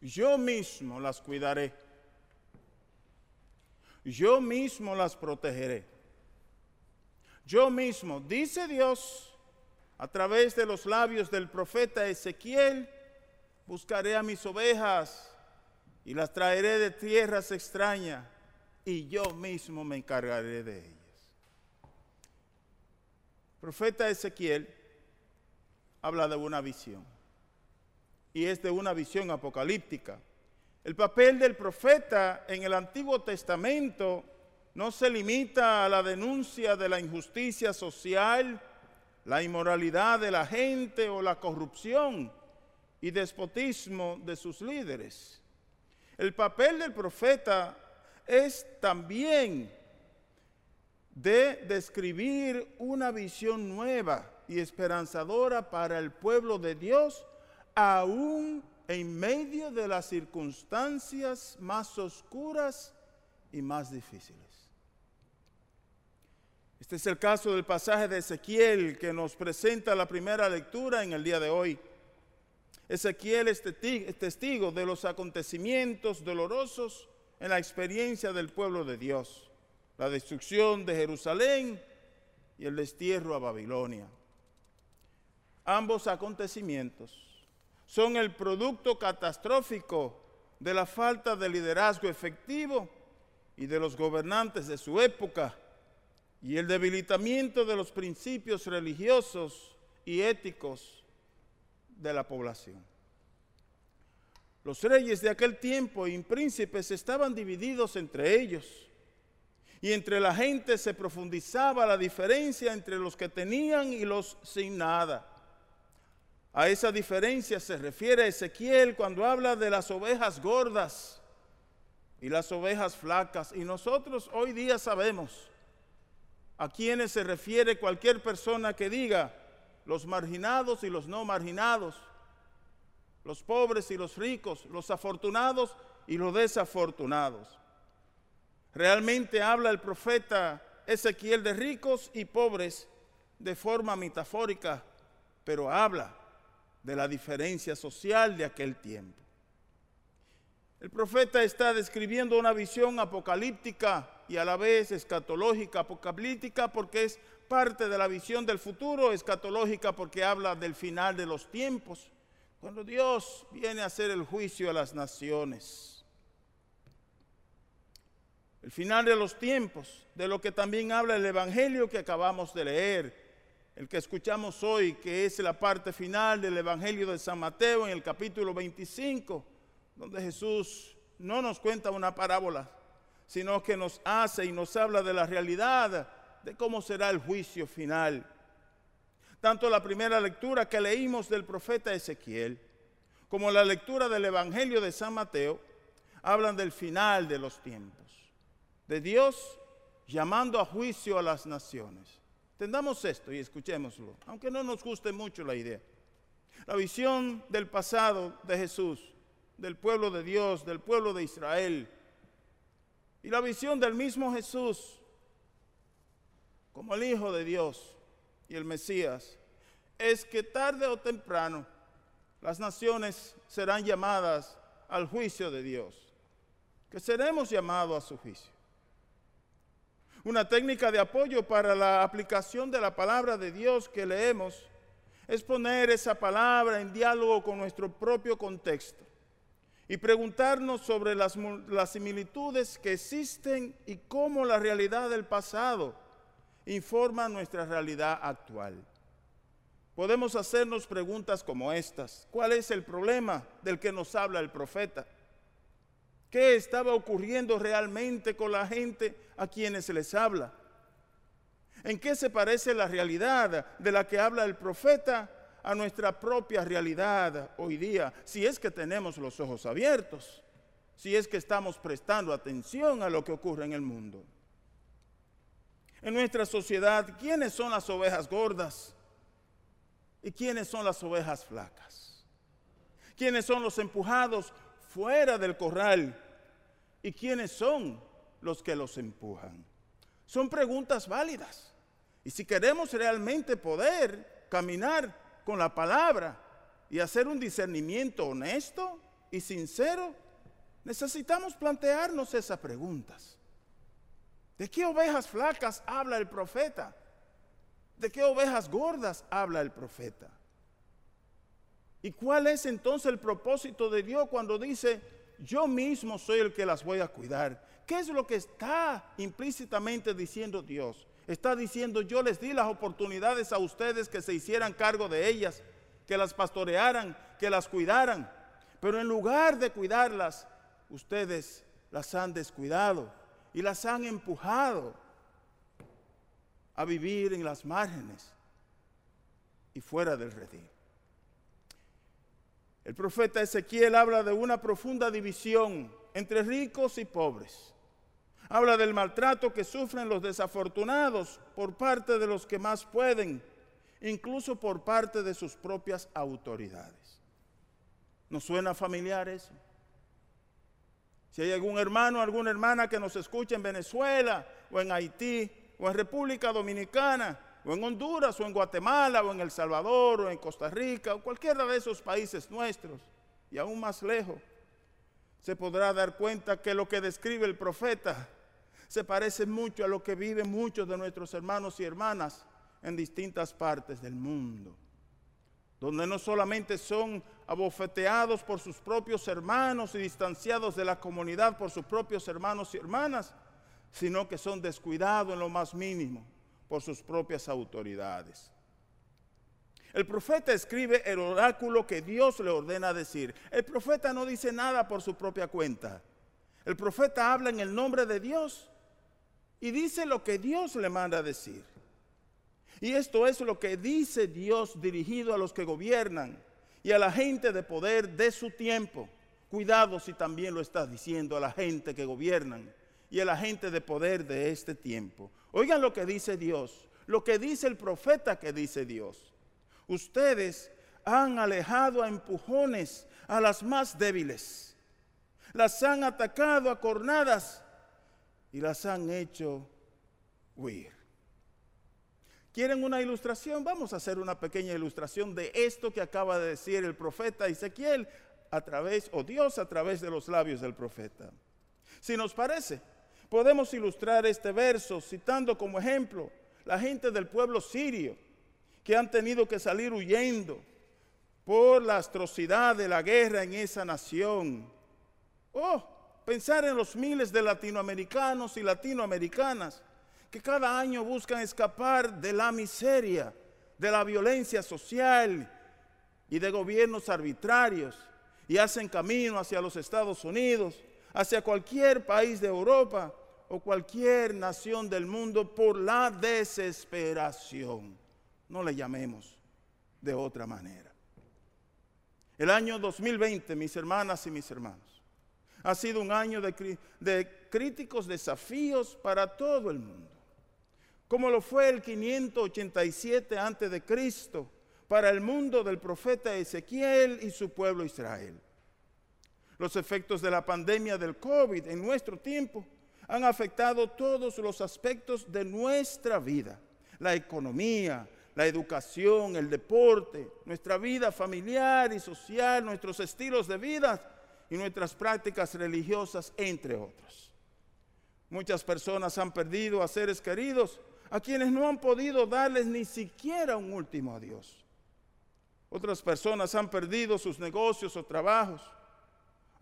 yo mismo las cuidaré. Yo mismo las protegeré. Yo mismo, dice Dios, a través de los labios del profeta Ezequiel, buscaré a mis ovejas y las traeré de tierras extrañas y yo mismo me encargaré de ellas. profeta Ezequiel habla de una visión y es de una visión apocalíptica. El papel del profeta en el Antiguo Testamento no se limita a la denuncia de la injusticia social, la inmoralidad de la gente o la corrupción y despotismo de sus líderes. El papel del profeta es también de describir una visión nueva y esperanzadora para el pueblo de Dios aún en medio de las circunstancias más oscuras y más difíciles. Este es el caso del pasaje de Ezequiel que nos presenta la primera lectura en el día de hoy. Ezequiel es testigo de los acontecimientos dolorosos en la experiencia del pueblo de Dios, la destrucción de Jerusalén y el destierro a Babilonia. Ambos acontecimientos son el producto catastrófico de la falta de liderazgo efectivo y de los gobernantes de su época y el debilitamiento de los principios religiosos y éticos de la población. Los reyes de aquel tiempo y príncipes estaban divididos entre ellos y entre la gente se profundizaba la diferencia entre los que tenían y los sin nada. A esa diferencia se refiere Ezequiel cuando habla de las ovejas gordas y las ovejas flacas. Y nosotros hoy día sabemos a quienes se refiere cualquier persona que diga los marginados y los no marginados, los pobres y los ricos, los afortunados y los desafortunados. Realmente habla el profeta Ezequiel de ricos y pobres de forma metafórica, pero habla de la diferencia social de aquel tiempo. El profeta está describiendo una visión apocalíptica y a la vez escatológica, apocalíptica porque es parte de la visión del futuro, escatológica porque habla del final de los tiempos, cuando Dios viene a hacer el juicio a las naciones. El final de los tiempos, de lo que también habla el Evangelio que acabamos de leer, el que escuchamos hoy, que es la parte final del Evangelio de San Mateo en el capítulo 25, donde Jesús no nos cuenta una parábola, sino que nos hace y nos habla de la realidad de cómo será el juicio final. Tanto la primera lectura que leímos del profeta Ezequiel, como la lectura del Evangelio de San Mateo, hablan del final de los tiempos, de Dios llamando a juicio a las naciones. Entendamos esto y escuchémoslo, aunque no nos guste mucho la idea. La visión del pasado de Jesús, del pueblo de Dios, del pueblo de Israel, y la visión del mismo Jesús como el Hijo de Dios y el Mesías, es que tarde o temprano las naciones serán llamadas al juicio de Dios, que seremos llamados a su juicio. Una técnica de apoyo para la aplicación de la palabra de Dios que leemos es poner esa palabra en diálogo con nuestro propio contexto y preguntarnos sobre las, similitudes que existen y cómo la realidad del pasado informa nuestra realidad actual. Podemos hacernos preguntas como estas. ¿Cuál es el problema del que nos habla el profeta? ¿Qué estaba ocurriendo realmente con la gente a quienes se les habla? ¿En qué se parece la realidad de la que habla el profeta a nuestra propia realidad hoy día? Si es que tenemos los ojos abiertos, si es que estamos prestando atención a lo que ocurre en el mundo. En nuestra sociedad, ¿quiénes son las ovejas gordas? ¿Y quiénes son las ovejas flacas? ¿Quiénes son los empujados fuera del corral y quiénes son los que los empujan. Son preguntas válidas. Y si queremos realmente poder caminar con la palabra y hacer un discernimiento honesto, y sincero, necesitamos plantearnos esas preguntas. ¿De qué ovejas flacas habla el profeta? ¿De qué ovejas gordas habla el profeta? ¿Y cuál es entonces el propósito de Dios cuando dice, yo mismo soy el que las voy a cuidar? ¿Qué es lo que está implícitamente diciendo Dios? Está diciendo, yo les di las oportunidades a ustedes que se hicieran cargo de ellas, que las pastorearan, que las cuidaran. Pero en lugar de cuidarlas, ustedes las han descuidado y las han empujado a vivir en las márgenes y fuera del redil. El profeta Ezequiel habla de una profunda división entre ricos y pobres. Habla del maltrato que sufren los desafortunados por parte de los que más pueden, incluso por parte de sus propias autoridades. ¿Nos suena familiar eso? Si hay algún hermano alguna hermana que nos escuche en Venezuela o en Haití o en República Dominicana o en Honduras o en Guatemala o en El Salvador o en Costa Rica o cualquiera de esos países nuestros y aún más lejos, se podrá dar cuenta que lo que describe el profeta se parece mucho a lo que viven muchos de nuestros hermanos y hermanas en distintas partes del mundo, donde no solamente son abofeteados por sus propios hermanos y distanciados de la comunidad por sus propios hermanos y hermanas, sino que son descuidados en lo más mínimo por sus propias autoridades. El profeta escribe el oráculo que Dios le ordena decir. El profeta no dice nada por su propia cuenta. El profeta habla en el nombre de Dios y dice lo que Dios le manda decir. Y esto es lo que dice Dios dirigido a los que gobiernan y a la gente de poder de su tiempo. Cuidado si también lo estás diciendo a la gente que gobiernan y a la gente de poder de este tiempo. Oigan lo que dice Dios, lo que dice el profeta que dice Dios. Ustedes han alejado a empujones a las más débiles, las han atacado a cornadas y las han hecho huir. ¿Quieren una ilustración? Vamos a hacer una pequeña ilustración de esto que acaba de decir el profeta Ezequiel a través, o Dios a través de los labios del profeta. Si nos parece, podemos ilustrar este verso citando como ejemplo la gente del pueblo sirio que han tenido que salir huyendo por la atrocidad de la guerra en esa nación. Oh, Pensar en los miles de latinoamericanos y latinoamericanas que cada año buscan escapar de la miseria, de la violencia social y de gobiernos arbitrarios y hacen camino hacia los Estados Unidos, hacia cualquier país de Europa o cualquier nación del mundo por la desesperación. No le llamemos de otra manera. El año 2020, mis hermanas y mis hermanos, ha sido un año de, críticos desafíos para todo el mundo, como lo fue el 587 antes de Cristo para el mundo del profeta Ezequiel y su pueblo Israel. Los efectos de la pandemia del COVID en nuestro tiempo han afectado todos los aspectos de nuestra vida, la economía, la educación, el deporte, nuestra vida familiar y social, nuestros estilos de vida y nuestras prácticas religiosas, entre otros. Muchas personas han perdido a seres queridos a quienes no han podido darles ni siquiera un último adiós. Otras personas han perdido sus negocios o trabajos.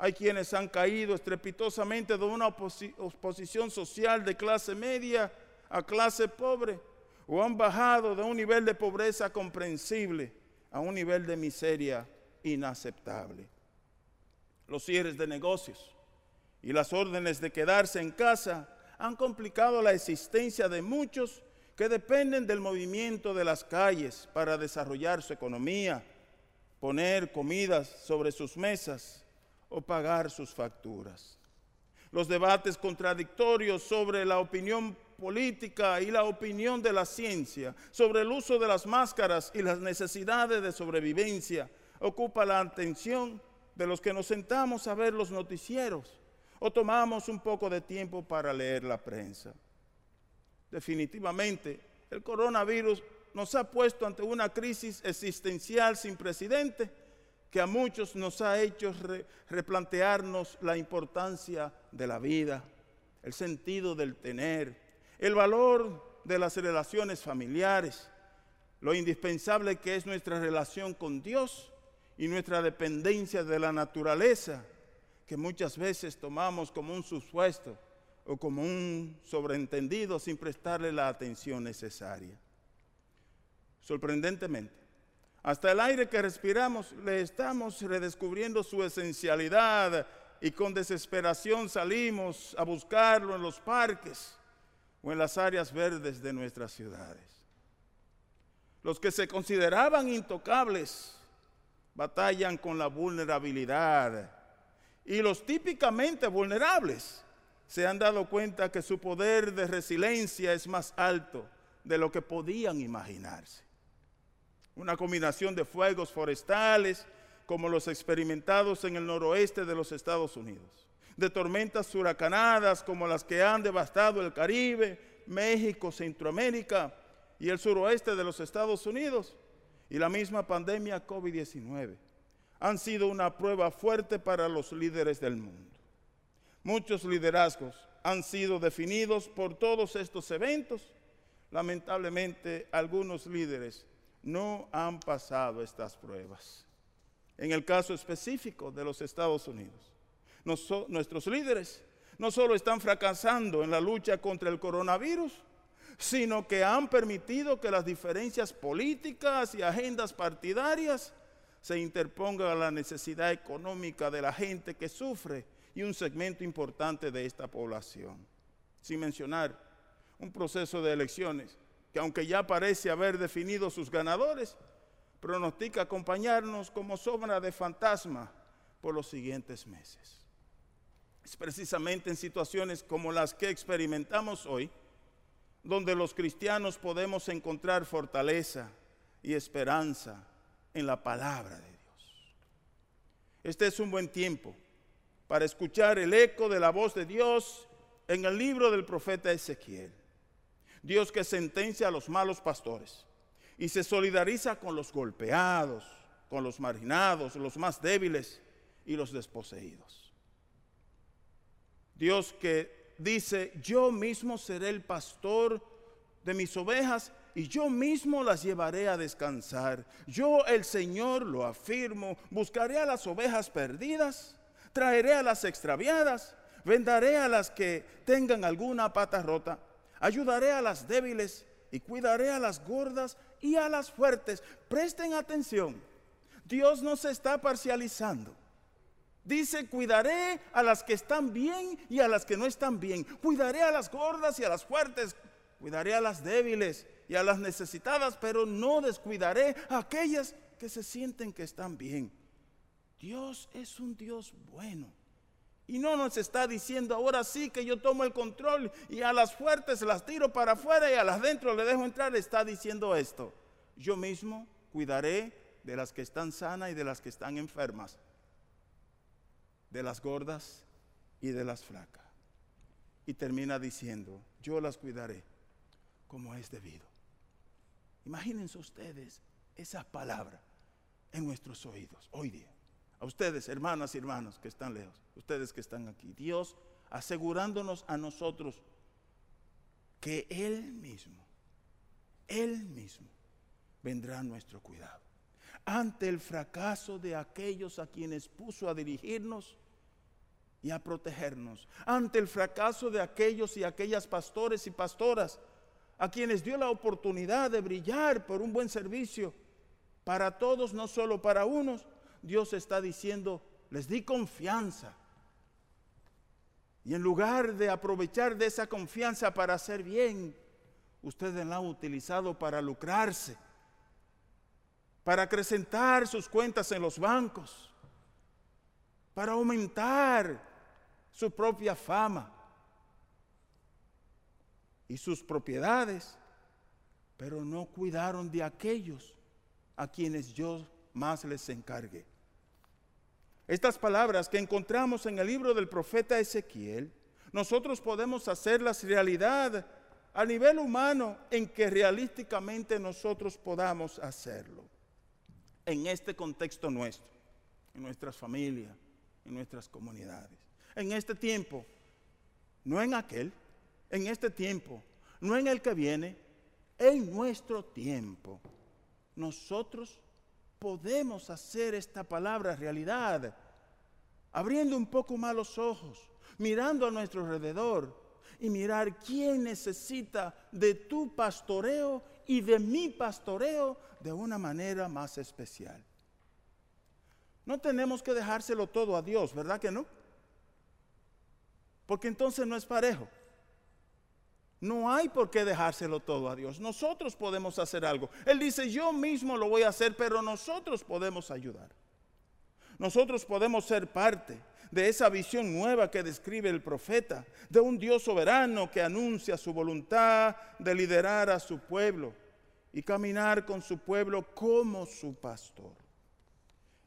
Hay quienes han caído estrepitosamente de una oposición social de clase media a clase pobre o han bajado de un nivel de pobreza comprensible a un nivel de miseria inaceptable. Los cierres de negocios y las órdenes de quedarse en casa han complicado la existencia de muchos que dependen del movimiento de las calles para desarrollar su economía, poner comidas sobre sus mesas o pagar sus facturas. Los debates contradictorios sobre la opinión política y la opinión de la ciencia, sobre el uso de las máscaras y las necesidades de sobrevivencia, ocupa la atención de los que nos sentamos a ver los noticieros o tomamos un poco de tiempo para leer la prensa. Definitivamente, el coronavirus nos ha puesto ante una crisis existencial sin precedente que a muchos nos ha hecho replantearnos la importancia de la vida, el sentido del tener, el valor de las relaciones familiares, lo indispensable que es nuestra relación con Dios y nuestra dependencia de la naturaleza, que muchas veces tomamos como un supuesto o como un sobreentendido sin prestarle la atención necesaria. Sorprendentemente, hasta el aire que respiramos le estamos redescubriendo su esencialidad y con desesperación salimos a buscarlo en los parques o en las áreas verdes de nuestras ciudades. Los que se consideraban intocables batallan con la vulnerabilidad y los típicamente vulnerables se han dado cuenta que su poder de resiliencia es más alto de lo que podían imaginarse. Una combinación de fuegos forestales como los experimentados en el noroeste de los Estados Unidos, de tormentas huracanadas como las que han devastado el Caribe, México, Centroamérica y el suroeste de los Estados Unidos, y la misma pandemia COVID-19 han sido una prueba fuerte para los líderes del mundo. Muchos liderazgos han sido definidos por todos estos eventos. Lamentablemente, algunos líderes no han pasado estas pruebas. En el caso específico de los Estados Unidos, nuestros líderes no solo están fracasando en la lucha contra el coronavirus, sino que han permitido que las diferencias políticas y agendas partidarias se interpongan a la necesidad económica de la gente que sufre y un segmento importante de esta población. Sin mencionar un proceso de elecciones que aunque ya parece haber definido sus ganadores, pronostica acompañarnos como sombra de fantasma por los siguientes meses. Es precisamente en situaciones como las que experimentamos hoy, donde los cristianos podemos encontrar fortaleza y esperanza en la palabra de Dios. Este es un buen tiempo para escuchar el eco de la voz de Dios en el libro del profeta Ezequiel. Dios que sentencia a los malos pastores y se solidariza con los golpeados, con los marginados, los más débiles y los desposeídos. Dios que dice, yo mismo seré el pastor de mis ovejas y yo mismo las llevaré a descansar. Yo el Señor lo afirmo, buscaré a las ovejas perdidas traeré a las extraviadas, vendaré a las que tengan alguna pata rota, ayudaré a las débiles y cuidaré a las gordas y a las fuertes. Presten atención, Dios no se está parcializando. Dice, cuidaré a las que están bien y a las que no están bien. Cuidaré a las gordas y a las fuertes. Cuidaré a las débiles y a las necesitadas, pero no descuidaré a aquellas que se sienten que están bien. Dios es un Dios bueno. Y no nos está diciendo ahora sí que yo tomo el control y a las fuertes las tiro para afuera y a las dentro le dejo entrar. Está diciendo esto. Yo mismo cuidaré de las que están sanas y de las que están enfermas. De las gordas y de las flacas. Y termina diciendo, yo las cuidaré como es debido. Imagínense ustedes esa palabra en nuestros oídos hoy día a ustedes, hermanas y hermanos que están lejos, ustedes que están aquí, Dios asegurándonos a nosotros que Él mismo, Él mismo vendrá a nuestro cuidado. Ante el fracaso de aquellos a quienes puso a dirigirnos y a protegernos, ante el fracaso de aquellos y aquellas pastores y pastoras a quienes dio la oportunidad de brillar por un buen servicio para todos, no solo para unos, Dios está diciendo, les di confianza. Y en lugar de aprovechar de esa confianza para hacer bien, ustedes la han utilizado para lucrarse, para acrecentar sus cuentas en los bancos, para aumentar su propia fama y sus propiedades, pero no cuidaron de aquellos a quienes yo más les encargue. Estas palabras que encontramos en el libro del profeta Ezequiel, nosotros podemos hacerlas realidad a nivel humano en que realísticamente nosotros podamos hacerlo. En este contexto nuestro, en nuestras familias, en nuestras comunidades. En este tiempo, no en aquel, en este tiempo, no en el que viene, en nuestro tiempo. Nosotros podemos hacer esta palabra realidad, abriendo un poco más los ojos, mirando a nuestro alrededor y mirar quién necesita de tu pastoreo y de mi pastoreo de una manera más especial. No tenemos que dejárselo todo a Dios, ¿verdad que no? Porque entonces no es parejo. No hay por qué dejárselo todo a Dios. Nosotros podemos hacer algo. Él dice, yo mismo lo voy a hacer, pero nosotros podemos ayudar. Nosotros podemos ser parte de esa visión nueva que describe el profeta, de un Dios soberano que anuncia su voluntad de liderar a su pueblo y caminar con su pueblo como su pastor.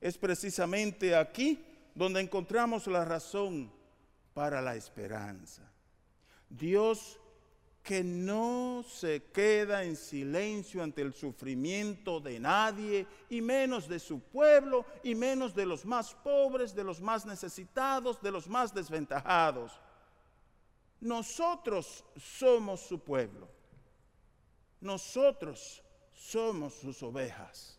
Es precisamente aquí donde encontramos la razón para la esperanza. Dios que no se queda en silencio ante el sufrimiento de nadie, y menos de su pueblo, y menos de los más pobres, de los más necesitados, de los más desventajados. Nosotros somos su pueblo. Nosotros somos sus ovejas.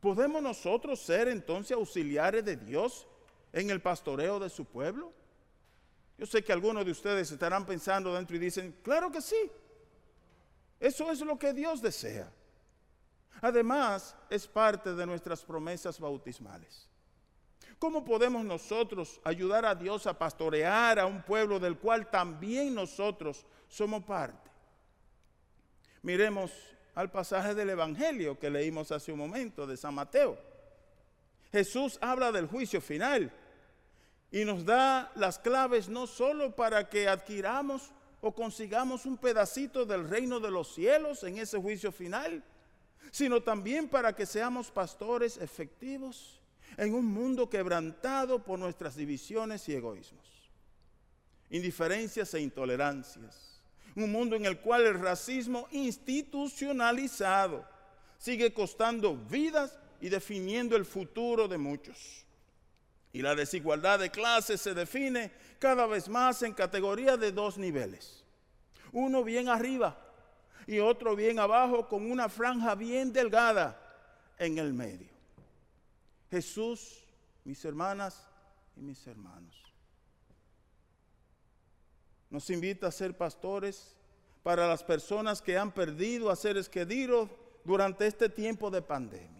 ¿Podemos nosotros ser entonces auxiliares de Dios en el pastoreo de su pueblo? Yo sé que algunos de ustedes estarán pensando dentro y dicen, claro que sí. Eso es lo que Dios desea. Además, es parte de nuestras promesas bautismales. ¿Cómo podemos nosotros ayudar a Dios a pastorear a un pueblo del cual también nosotros somos parte? Miremos al pasaje del Evangelio que leímos hace un momento de San Mateo. Jesús habla del juicio final y nos da las claves no solo para que adquiramos o consigamos un pedacito del reino de los cielos en ese juicio final, sino también para que seamos pastores efectivos en un mundo quebrantado por nuestras divisiones y egoísmos, indiferencias e intolerancias. Un mundo en el cual el racismo institucionalizado sigue costando vidas y definiendo el futuro de muchos. Y la desigualdad de clases se define cada vez más en categorías de dos niveles. Uno bien arriba y otro bien abajo con una franja bien delgada en el medio. Jesús, mis hermanas y mis hermanos, nos invita a ser pastores para las personas que han perdido a seres queridos durante este tiempo de pandemia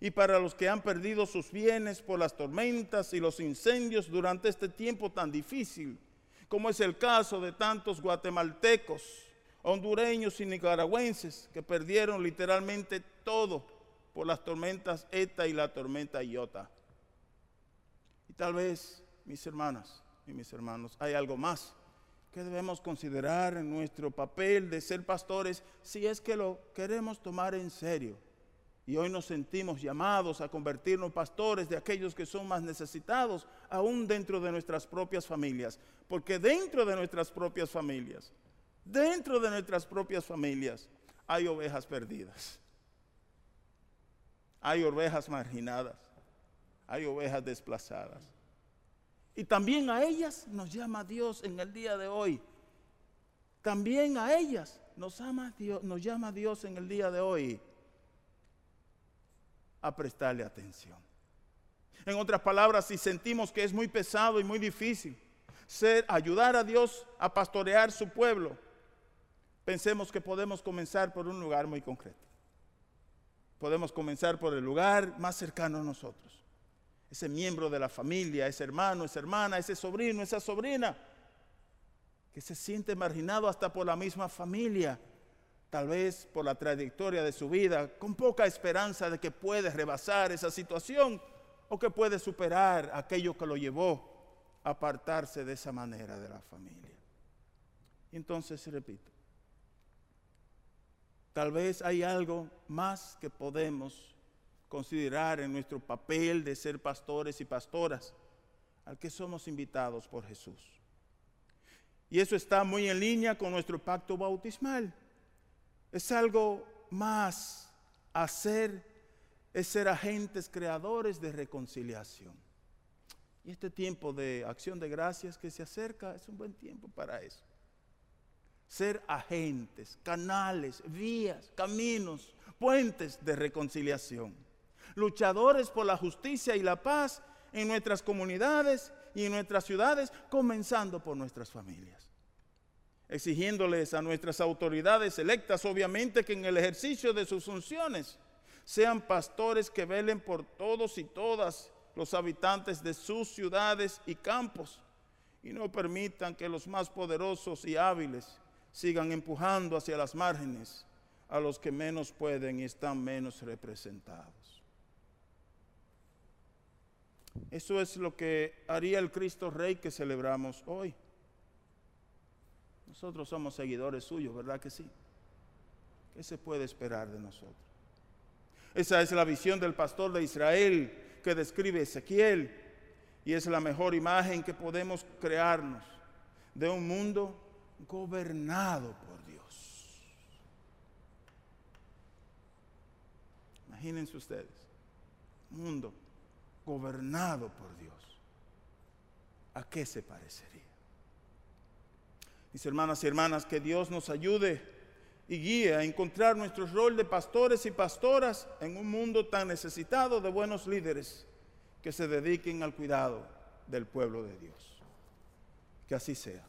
y para los que han perdido sus bienes por las tormentas y los incendios durante este tiempo tan difícil, como es el caso de tantos guatemaltecos, hondureños y nicaragüenses que perdieron literalmente todo por las tormentas ETA y la tormenta Iota. Y tal vez, mis hermanas y mis hermanos, hay algo más que debemos considerar en nuestro papel de ser pastores si es que lo queremos tomar en serio y hoy nos sentimos llamados a convertirnos pastores de aquellos que son más necesitados, aún dentro de nuestras propias familias. Porque dentro de nuestras propias familias, dentro de nuestras propias familias, hay ovejas perdidas. Hay ovejas marginadas. Hay ovejas desplazadas. Y también a ellas nos llama Dios en el día de hoy. También a ellas nos, ama Dios, nos llama Dios en el día de hoy a prestarle atención. En otras palabras, si sentimos que es muy pesado y muy difícil ser, ayudar a Dios a pastorear su pueblo, pensemos que podemos comenzar por un lugar muy concreto. Podemos comenzar por el lugar más cercano a nosotros. Ese miembro de la familia, ese hermano, esa hermana, ese sobrino, esa sobrina, que se siente marginado hasta por la misma familia tal vez por la trayectoria de su vida, con poca esperanza de que puede rebasar esa situación o que puede superar aquello que lo llevó a apartarse de esa manera de la familia. Entonces repito, tal vez hay algo más que podemos considerar en nuestro papel de ser pastores y pastoras al que somos invitados por Jesús. Y eso está muy en línea con nuestro pacto bautismal es algo más hacer es ser agentes creadores de reconciliación. Y este tiempo de acción de gracias que se acerca es un buen tiempo para eso. Ser agentes, canales, vías, caminos, puentes de reconciliación. Luchadores por la justicia y la paz en nuestras comunidades y en nuestras ciudades, comenzando por nuestras familias. Exigiéndoles a nuestras autoridades electas, obviamente, que en el ejercicio de sus funciones sean pastores que velen por todos y todas los habitantes de sus ciudades y campos y no permitan que los más poderosos y hábiles sigan empujando hacia las márgenes a los que menos pueden y están menos representados. Eso es lo que haría el Cristo Rey que celebramos hoy. Nosotros somos seguidores suyos, ¿verdad que sí? ¿Qué se puede esperar de nosotros? Esa es la visión del pastor de Israel que describe Ezequiel y es la mejor imagen que podemos crearnos de un mundo gobernado por Dios. Imagínense ustedes, mundo gobernado por Dios. ¿A qué se parecería? Mis hermanas y hermanas, que Dios nos ayude y guíe a encontrar nuestro rol de pastores y pastoras en un mundo tan necesitado de buenos líderes que se dediquen al cuidado del pueblo de Dios. Que así sea.